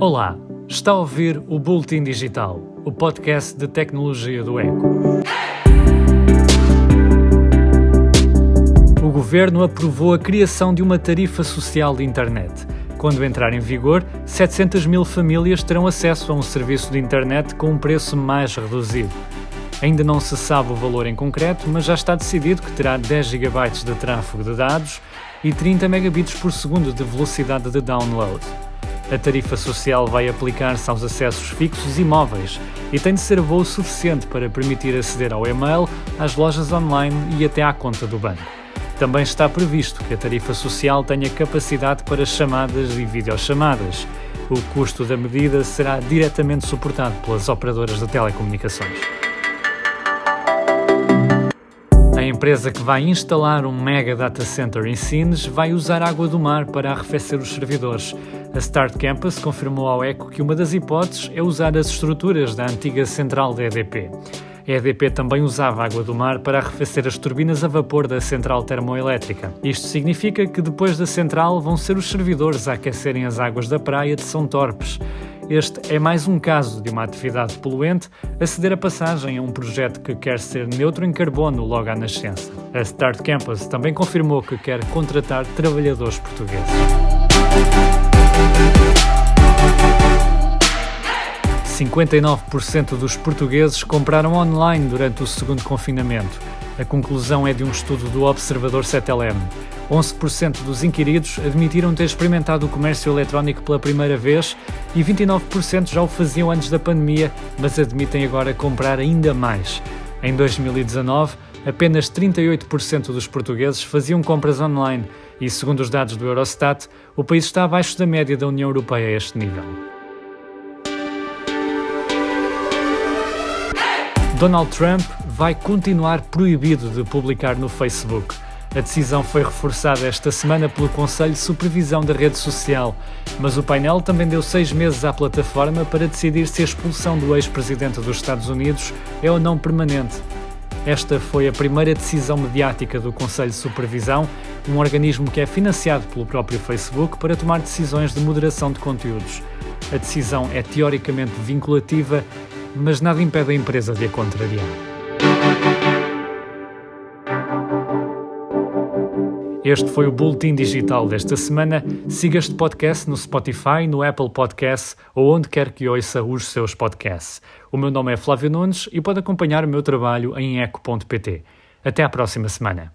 Olá, está a ouvir o Boletim Digital, o podcast de tecnologia do Eco. O governo aprovou a criação de uma tarifa social de internet. Quando entrar em vigor, 700 mil famílias terão acesso a um serviço de internet com um preço mais reduzido. Ainda não se sabe o valor em concreto, mas já está decidido que terá 10 GB de tráfego de dados e 30 megabits por segundo de velocidade de download. A tarifa social vai aplicar-se aos acessos fixos e móveis e tem de ser boa o suficiente para permitir aceder ao e-mail, às lojas online e até à conta do banco. Também está previsto que a tarifa social tenha capacidade para chamadas e videochamadas. O custo da medida será diretamente suportado pelas operadoras de telecomunicações. Empresa que vai instalar um mega data center em Sines vai usar água do mar para arrefecer os servidores. A Start Campus confirmou ao ECO que uma das hipóteses é usar as estruturas da antiga central da EDP. A EDP também usava água do mar para arrefecer as turbinas a vapor da central termoelétrica. Isto significa que depois da central vão ser os servidores a aquecerem as águas da praia de São Torpes. Este é mais um caso de uma atividade poluente a ceder a passagem a um projeto que quer ser neutro em carbono logo à nascença. A Start Campus também confirmou que quer contratar trabalhadores portugueses. 59% dos portugueses compraram online durante o segundo confinamento. A conclusão é de um estudo do Observador 7LM. 11% dos inquiridos admitiram ter experimentado o comércio eletrónico pela primeira vez e 29% já o faziam antes da pandemia, mas admitem agora comprar ainda mais. Em 2019, apenas 38% dos portugueses faziam compras online e, segundo os dados do Eurostat, o país está abaixo da média da União Europeia a este nível. Donald Trump vai continuar proibido de publicar no Facebook. A decisão foi reforçada esta semana pelo Conselho de Supervisão da rede social, mas o painel também deu seis meses à plataforma para decidir se a expulsão do ex-presidente dos Estados Unidos é ou não permanente. Esta foi a primeira decisão mediática do Conselho de Supervisão, um organismo que é financiado pelo próprio Facebook para tomar decisões de moderação de conteúdos. A decisão é teoricamente vinculativa mas nada impede a empresa de a contrariar. Este foi o Boletim Digital desta semana. Siga este podcast no Spotify, no Apple Podcasts ou onde quer que ouça os seus podcasts. O meu nome é Flávio Nunes e pode acompanhar o meu trabalho em eco.pt. Até à próxima semana.